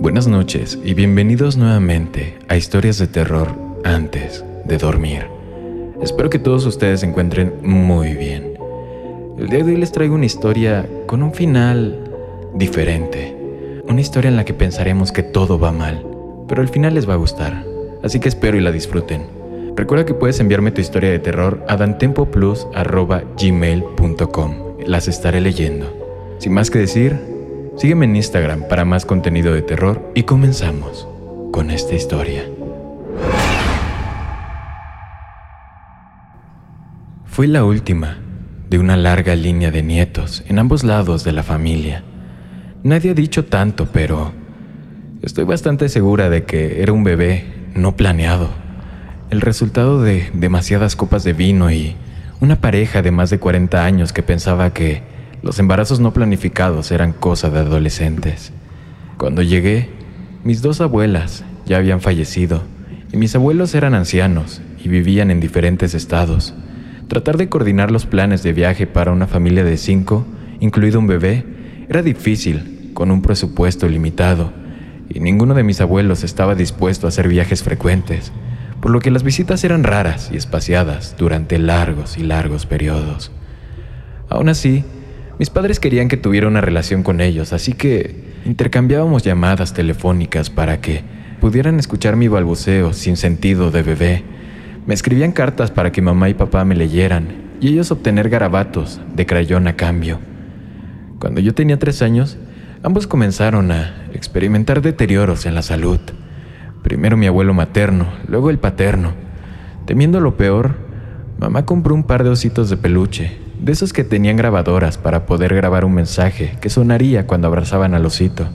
Buenas noches y bienvenidos nuevamente a Historias de Terror antes de dormir. Espero que todos ustedes se encuentren muy bien. El día de hoy les traigo una historia con un final diferente. Una historia en la que pensaremos que todo va mal, pero al final les va a gustar. Así que espero y la disfruten. Recuerda que puedes enviarme tu historia de terror a dantempoplus.gmail.com. Las estaré leyendo. Sin más que decir, Sígueme en Instagram para más contenido de terror y comenzamos con esta historia. Fue la última de una larga línea de nietos en ambos lados de la familia. Nadie ha dicho tanto, pero estoy bastante segura de que era un bebé no planeado, el resultado de demasiadas copas de vino y una pareja de más de 40 años que pensaba que los embarazos no planificados eran cosa de adolescentes. Cuando llegué, mis dos abuelas ya habían fallecido y mis abuelos eran ancianos y vivían en diferentes estados. Tratar de coordinar los planes de viaje para una familia de cinco, incluido un bebé, era difícil con un presupuesto limitado y ninguno de mis abuelos estaba dispuesto a hacer viajes frecuentes, por lo que las visitas eran raras y espaciadas durante largos y largos periodos. Aún así, mis padres querían que tuviera una relación con ellos, así que intercambiábamos llamadas telefónicas para que pudieran escuchar mi balbuceo sin sentido de bebé. Me escribían cartas para que mamá y papá me leyeran y ellos obtener garabatos de crayón a cambio. Cuando yo tenía tres años, ambos comenzaron a experimentar deterioros en la salud. Primero mi abuelo materno, luego el paterno. Temiendo lo peor, mamá compró un par de ositos de peluche de esos que tenían grabadoras para poder grabar un mensaje que sonaría cuando abrazaban al osito,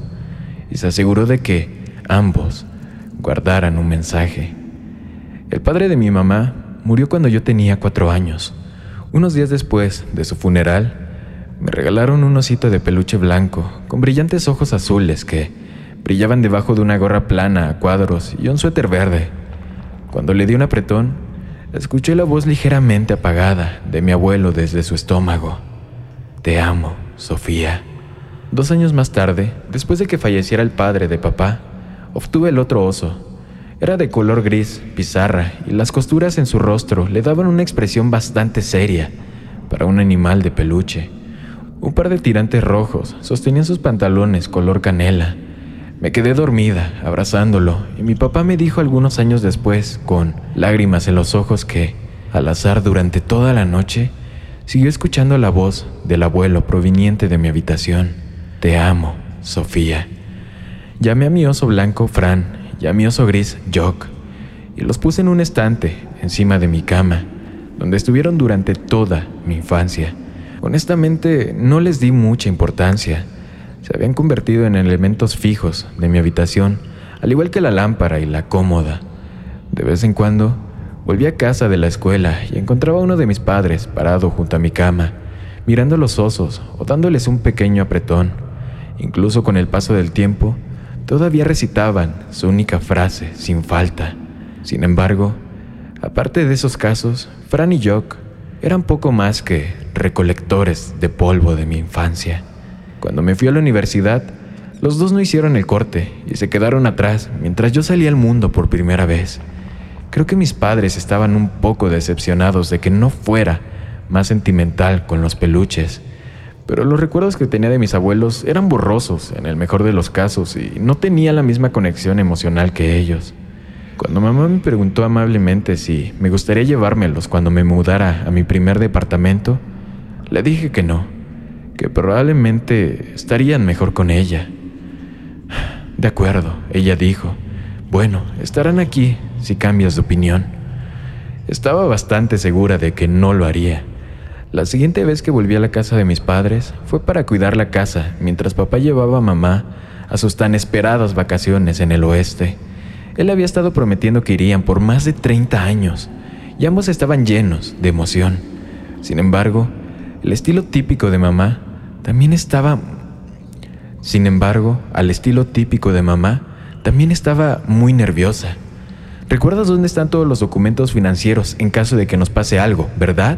y se aseguró de que ambos guardaran un mensaje. El padre de mi mamá murió cuando yo tenía cuatro años. Unos días después de su funeral, me regalaron un osito de peluche blanco con brillantes ojos azules que brillaban debajo de una gorra plana a cuadros y un suéter verde. Cuando le di un apretón, Escuché la voz ligeramente apagada de mi abuelo desde su estómago. Te amo, Sofía. Dos años más tarde, después de que falleciera el padre de papá, obtuve el otro oso. Era de color gris, pizarra, y las costuras en su rostro le daban una expresión bastante seria para un animal de peluche. Un par de tirantes rojos sostenían sus pantalones color canela me quedé dormida, abrazándolo, y mi papá me dijo algunos años después, con lágrimas en los ojos, que, al azar durante toda la noche, siguió escuchando la voz del abuelo proveniente de mi habitación. Te amo, Sofía. Llamé a mi oso blanco, Fran, y a mi oso gris, Jock, y los puse en un estante encima de mi cama, donde estuvieron durante toda mi infancia. Honestamente, no les di mucha importancia se habían convertido en elementos fijos de mi habitación, al igual que la lámpara y la cómoda. De vez en cuando, volví a casa de la escuela y encontraba a uno de mis padres parado junto a mi cama, mirando los osos o dándoles un pequeño apretón. Incluso con el paso del tiempo, todavía recitaban su única frase sin falta. Sin embargo, aparte de esos casos, Fran y Jock eran poco más que recolectores de polvo de mi infancia. Cuando me fui a la universidad, los dos no hicieron el corte y se quedaron atrás mientras yo salía al mundo por primera vez. Creo que mis padres estaban un poco decepcionados de que no fuera más sentimental con los peluches, pero los recuerdos que tenía de mis abuelos eran borrosos en el mejor de los casos y no tenía la misma conexión emocional que ellos. Cuando mamá me preguntó amablemente si me gustaría llevármelos cuando me mudara a mi primer departamento, le dije que no que probablemente estarían mejor con ella. De acuerdo, ella dijo. Bueno, estarán aquí si cambias de opinión. Estaba bastante segura de que no lo haría. La siguiente vez que volví a la casa de mis padres fue para cuidar la casa mientras papá llevaba a mamá a sus tan esperadas vacaciones en el oeste. Él había estado prometiendo que irían por más de 30 años y ambos estaban llenos de emoción. Sin embargo, el estilo típico de mamá también estaba... Sin embargo, al estilo típico de mamá, también estaba muy nerviosa. ¿Recuerdas dónde están todos los documentos financieros en caso de que nos pase algo, verdad?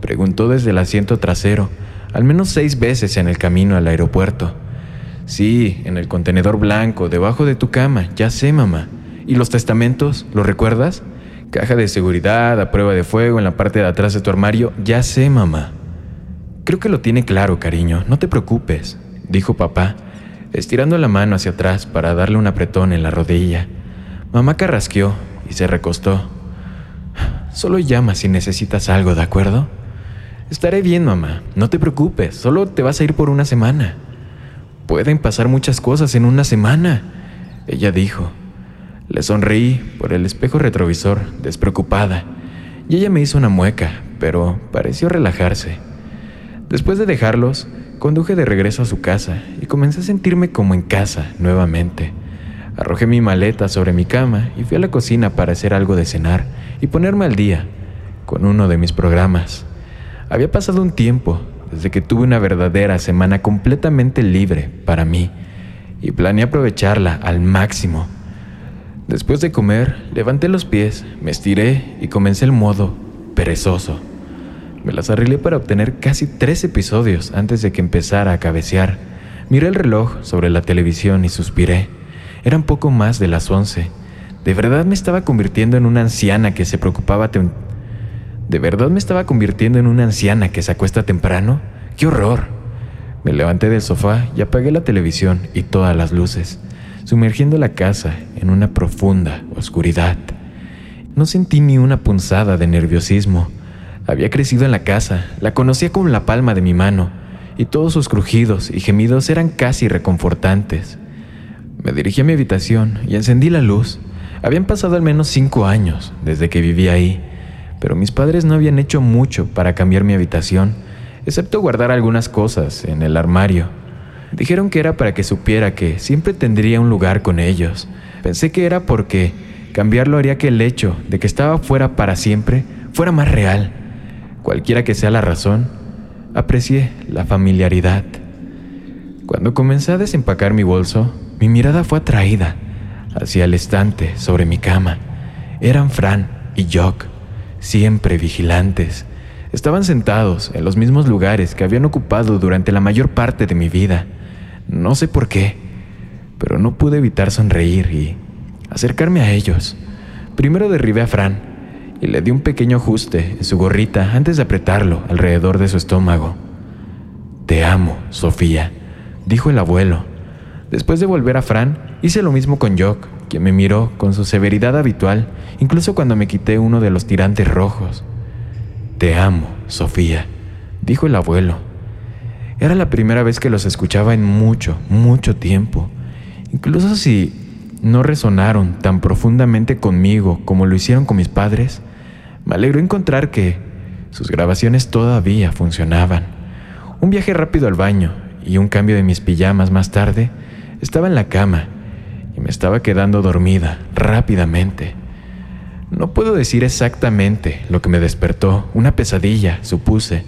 Preguntó desde el asiento trasero, al menos seis veces en el camino al aeropuerto. Sí, en el contenedor blanco, debajo de tu cama, ya sé, mamá. ¿Y los testamentos? ¿Los recuerdas? Caja de seguridad, a prueba de fuego en la parte de atrás de tu armario, ya sé, mamá. Creo que lo tiene claro, cariño, no te preocupes, dijo papá, estirando la mano hacia atrás para darle un apretón en la rodilla. Mamá carrasqueó y se recostó. Solo llama si necesitas algo, ¿de acuerdo? Estaré bien, mamá, no te preocupes, solo te vas a ir por una semana. Pueden pasar muchas cosas en una semana, ella dijo. Le sonreí por el espejo retrovisor, despreocupada, y ella me hizo una mueca, pero pareció relajarse. Después de dejarlos, conduje de regreso a su casa y comencé a sentirme como en casa nuevamente. Arrojé mi maleta sobre mi cama y fui a la cocina para hacer algo de cenar y ponerme al día con uno de mis programas. Había pasado un tiempo desde que tuve una verdadera semana completamente libre para mí y planeé aprovecharla al máximo. Después de comer, levanté los pies, me estiré y comencé el modo perezoso. Me las arreglé para obtener casi tres episodios antes de que empezara a cabecear. Miré el reloj sobre la televisión y suspiré. Eran poco más de las once. ¿De verdad me estaba convirtiendo en una anciana que se preocupaba? ¿De verdad me estaba convirtiendo en una anciana que se acuesta temprano? ¡Qué horror! Me levanté del sofá y apagué la televisión y todas las luces sumergiendo la casa en una profunda oscuridad. No sentí ni una punzada de nerviosismo. Había crecido en la casa, la conocía como la palma de mi mano, y todos sus crujidos y gemidos eran casi reconfortantes. Me dirigí a mi habitación y encendí la luz. Habían pasado al menos cinco años desde que vivía ahí, pero mis padres no habían hecho mucho para cambiar mi habitación, excepto guardar algunas cosas en el armario. Dijeron que era para que supiera que siempre tendría un lugar con ellos. Pensé que era porque cambiarlo haría que el hecho de que estaba fuera para siempre fuera más real. Cualquiera que sea la razón, aprecié la familiaridad. Cuando comencé a desempacar mi bolso, mi mirada fue atraída hacia el estante sobre mi cama. Eran Fran y Jock, siempre vigilantes. Estaban sentados en los mismos lugares que habían ocupado durante la mayor parte de mi vida. No sé por qué, pero no pude evitar sonreír y acercarme a ellos. Primero derribé a Fran y le di un pequeño ajuste en su gorrita antes de apretarlo alrededor de su estómago. Te amo, Sofía, dijo el abuelo. Después de volver a Fran, hice lo mismo con Jock, quien me miró con su severidad habitual, incluso cuando me quité uno de los tirantes rojos. Te amo, Sofía, dijo el abuelo. Era la primera vez que los escuchaba en mucho, mucho tiempo. Incluso si no resonaron tan profundamente conmigo como lo hicieron con mis padres, me alegró encontrar que sus grabaciones todavía funcionaban. Un viaje rápido al baño y un cambio de mis pijamas más tarde, estaba en la cama y me estaba quedando dormida rápidamente. No puedo decir exactamente lo que me despertó, una pesadilla, supuse,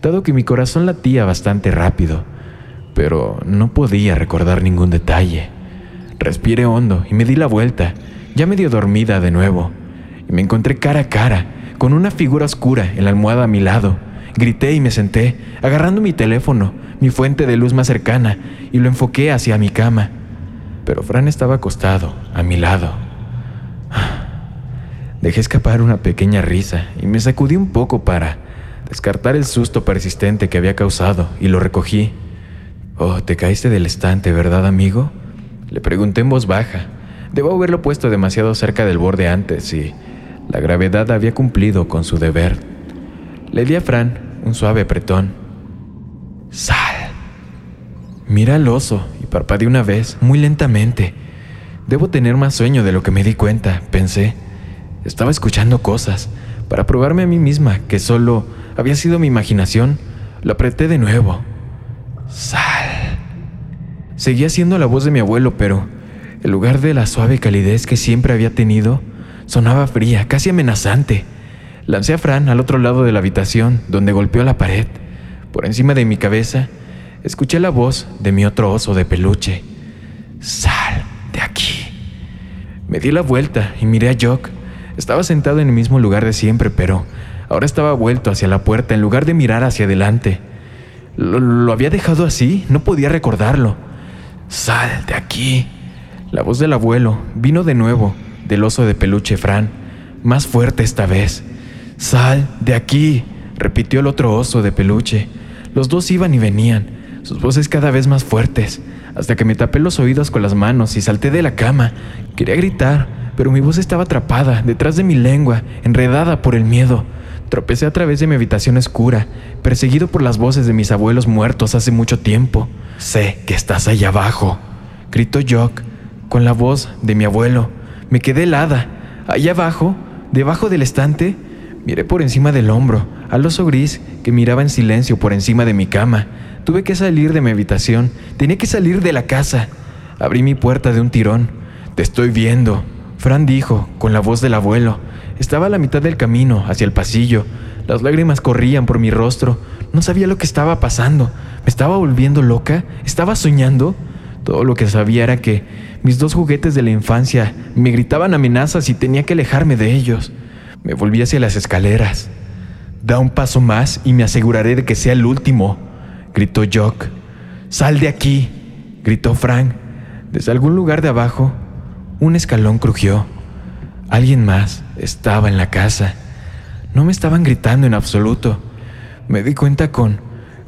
dado que mi corazón latía bastante rápido, pero no podía recordar ningún detalle. Respiré hondo y me di la vuelta, ya medio dormida de nuevo, y me encontré cara a cara con una figura oscura en la almohada a mi lado. Grité y me senté, agarrando mi teléfono, mi fuente de luz más cercana, y lo enfoqué hacia mi cama. Pero Fran estaba acostado, a mi lado. Dejé escapar una pequeña risa y me sacudí un poco para descartar el susto persistente que había causado y lo recogí. Oh, te caíste del estante, ¿verdad, amigo? Le pregunté en voz baja. Debo haberlo puesto demasiado cerca del borde antes y la gravedad había cumplido con su deber. Le di a Fran un suave apretón. ¡Sal! Mira al oso y parpadeé una vez, muy lentamente. Debo tener más sueño de lo que me di cuenta, pensé. Estaba escuchando cosas para probarme a mí misma que solo había sido mi imaginación. Lo apreté de nuevo. Sal. Seguía siendo la voz de mi abuelo, pero en lugar de la suave calidez que siempre había tenido, sonaba fría, casi amenazante. Lancé a Fran al otro lado de la habitación, donde golpeó la pared. Por encima de mi cabeza, escuché la voz de mi otro oso de peluche. Sal de aquí. Me di la vuelta y miré a Jock. Estaba sentado en el mismo lugar de siempre, pero ahora estaba vuelto hacia la puerta en lugar de mirar hacia adelante. Lo, había dejado así, no podía recordarlo. Sal de aquí. La voz del abuelo vino de nuevo, del oso de peluche Fran, más fuerte esta vez. Sal de aquí, repitió el otro oso de peluche. Los dos iban y venían, sus voces cada vez más fuertes, hasta que me tapé los oídos con las manos y salté de la cama. Quería gritar, pero mi voz estaba atrapada, detrás de mi lengua, enredada por el miedo. Tropecé a través de mi habitación oscura, perseguido por las voces de mis abuelos muertos hace mucho tiempo. Sé que estás ahí abajo, gritó Jock, con la voz de mi abuelo. Me quedé helada. Allá abajo, debajo del estante, miré por encima del hombro al oso gris que miraba en silencio por encima de mi cama. Tuve que salir de mi habitación, tenía que salir de la casa. Abrí mi puerta de un tirón. Te estoy viendo, Fran dijo, con la voz del abuelo. Estaba a la mitad del camino, hacia el pasillo. Las lágrimas corrían por mi rostro. No sabía lo que estaba pasando. ¿Me estaba volviendo loca? ¿Estaba soñando? Todo lo que sabía era que mis dos juguetes de la infancia me gritaban amenazas y tenía que alejarme de ellos. Me volví hacia las escaleras. Da un paso más y me aseguraré de que sea el último, gritó Jock. Sal de aquí, gritó Frank. Desde algún lugar de abajo, un escalón crujió. Alguien más estaba en la casa. No me estaban gritando en absoluto. Me di cuenta con,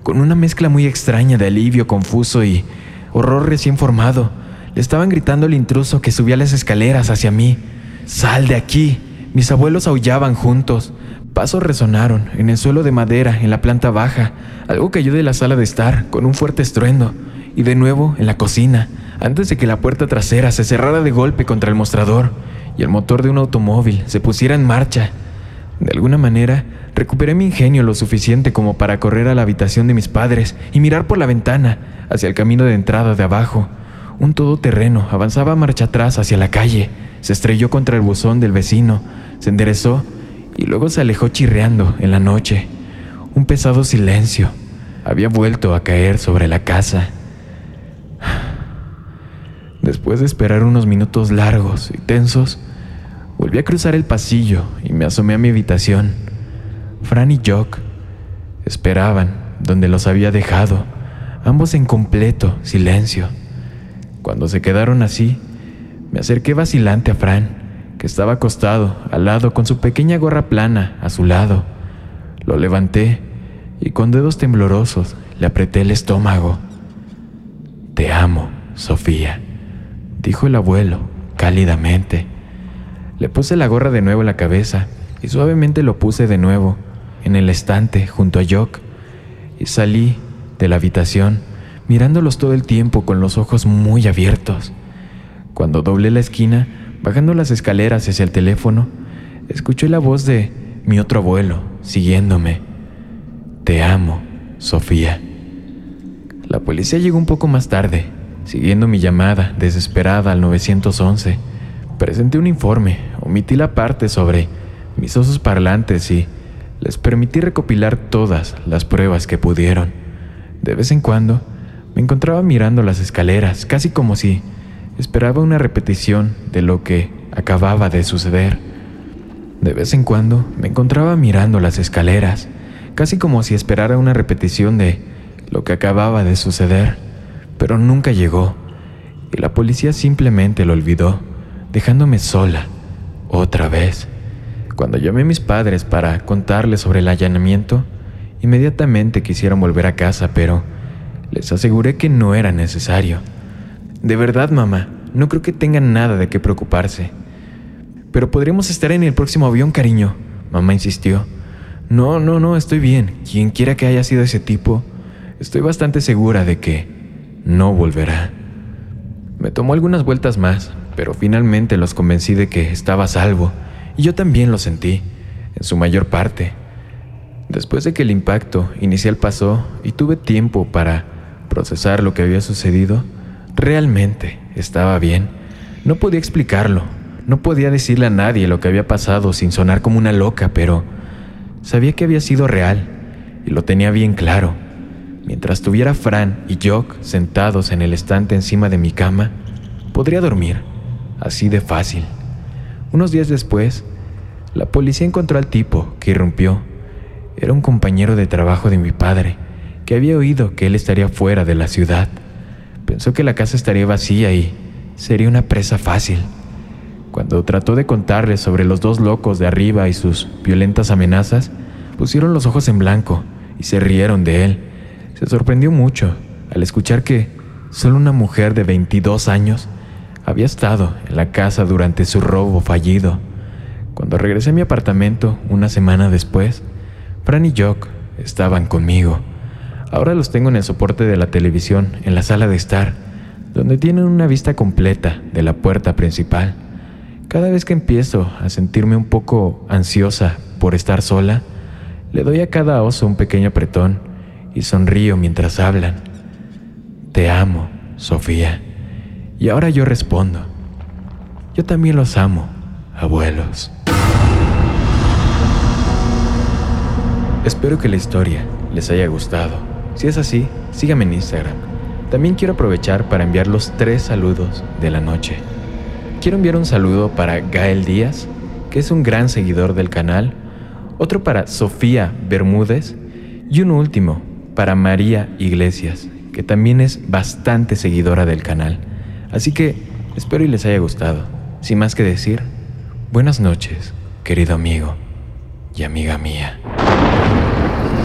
con una mezcla muy extraña de alivio confuso y horror recién formado. Estaban gritando al intruso que subía las escaleras hacia mí. ¡Sal de aquí! Mis abuelos aullaban juntos. Pasos resonaron en el suelo de madera en la planta baja. Algo cayó de la sala de estar con un fuerte estruendo. Y de nuevo en la cocina, antes de que la puerta trasera se cerrara de golpe contra el mostrador y el motor de un automóvil se pusiera en marcha. De alguna manera, recuperé mi ingenio lo suficiente como para correr a la habitación de mis padres y mirar por la ventana hacia el camino de entrada de abajo. Un todoterreno avanzaba marcha atrás hacia la calle, se estrelló contra el buzón del vecino, se enderezó y luego se alejó chirreando en la noche. Un pesado silencio había vuelto a caer sobre la casa. Después de esperar unos minutos largos y tensos, volví a cruzar el pasillo y me asomé a mi habitación. Fran y Jock esperaban donde los había dejado, ambos en completo silencio. Cuando se quedaron así, me acerqué vacilante a Fran, que estaba acostado al lado con su pequeña gorra plana a su lado. Lo levanté y con dedos temblorosos le apreté el estómago. Te amo, Sofía dijo el abuelo, cálidamente. Le puse la gorra de nuevo en la cabeza y suavemente lo puse de nuevo en el estante junto a Jock y salí de la habitación mirándolos todo el tiempo con los ojos muy abiertos. Cuando doblé la esquina, bajando las escaleras hacia el teléfono, escuché la voz de mi otro abuelo siguiéndome. Te amo, Sofía. La policía llegó un poco más tarde Siguiendo mi llamada desesperada al 911, presenté un informe, omití la parte sobre mis osos parlantes y les permití recopilar todas las pruebas que pudieron. De vez en cuando me encontraba mirando las escaleras, casi como si esperaba una repetición de lo que acababa de suceder. De vez en cuando me encontraba mirando las escaleras, casi como si esperara una repetición de lo que acababa de suceder pero nunca llegó y la policía simplemente lo olvidó, dejándome sola, otra vez. Cuando llamé a mis padres para contarles sobre el allanamiento, inmediatamente quisieron volver a casa, pero les aseguré que no era necesario. De verdad, mamá, no creo que tengan nada de qué preocuparse. Pero podríamos estar en el próximo avión, cariño, mamá insistió. No, no, no, estoy bien. Quien quiera que haya sido ese tipo, estoy bastante segura de que no volverá. Me tomó algunas vueltas más, pero finalmente los convencí de que estaba salvo, y yo también lo sentí, en su mayor parte. Después de que el impacto inicial pasó y tuve tiempo para procesar lo que había sucedido, Realmente estaba bien. No podía explicarlo. No podía decirle a nadie lo que había pasado sin sonar como una loca, pero sabía que había sido real y lo tenía bien claro. Mientras tuviera Fran y Jock sentados en el estante encima de mi cama, podría dormir, así de fácil. Unos días después, la policía encontró al tipo que irrumpió. Era un compañero de trabajo de mi padre, que había oído que él estaría fuera de la ciudad. Pensó que la casa estaría vacía y sería una presa fácil. Cuando trató de contarles sobre los dos locos de arriba y sus violentas amenazas, pusieron los ojos en blanco y se rieron de él. Se sorprendió mucho al escuchar que solo una mujer de 22 años había estado en la casa durante su robo fallido. Cuando regresé a mi apartamento una semana después, Fran y Jock estaban conmigo. Ahora los tengo en el soporte de la televisión, en la sala de estar, donde tienen una vista completa de la puerta principal. Cada vez que empiezo a sentirme un poco ansiosa por estar sola, le doy a cada oso un pequeño apretón y sonrío mientras hablan. Te amo, Sofía. Y ahora yo respondo. Yo también los amo, abuelos. Espero que la historia les haya gustado. Si es así, síganme en Instagram. También quiero aprovechar para enviar los tres saludos de la noche. Quiero enviar un saludo para Gael Díaz, que es un gran seguidor del canal, otro para Sofía Bermúdez y un último para María Iglesias, que también es bastante seguidora del canal. Así que espero y les haya gustado. Sin más que decir, buenas noches, querido amigo y amiga mía.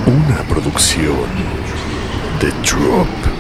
Una producción de Drop.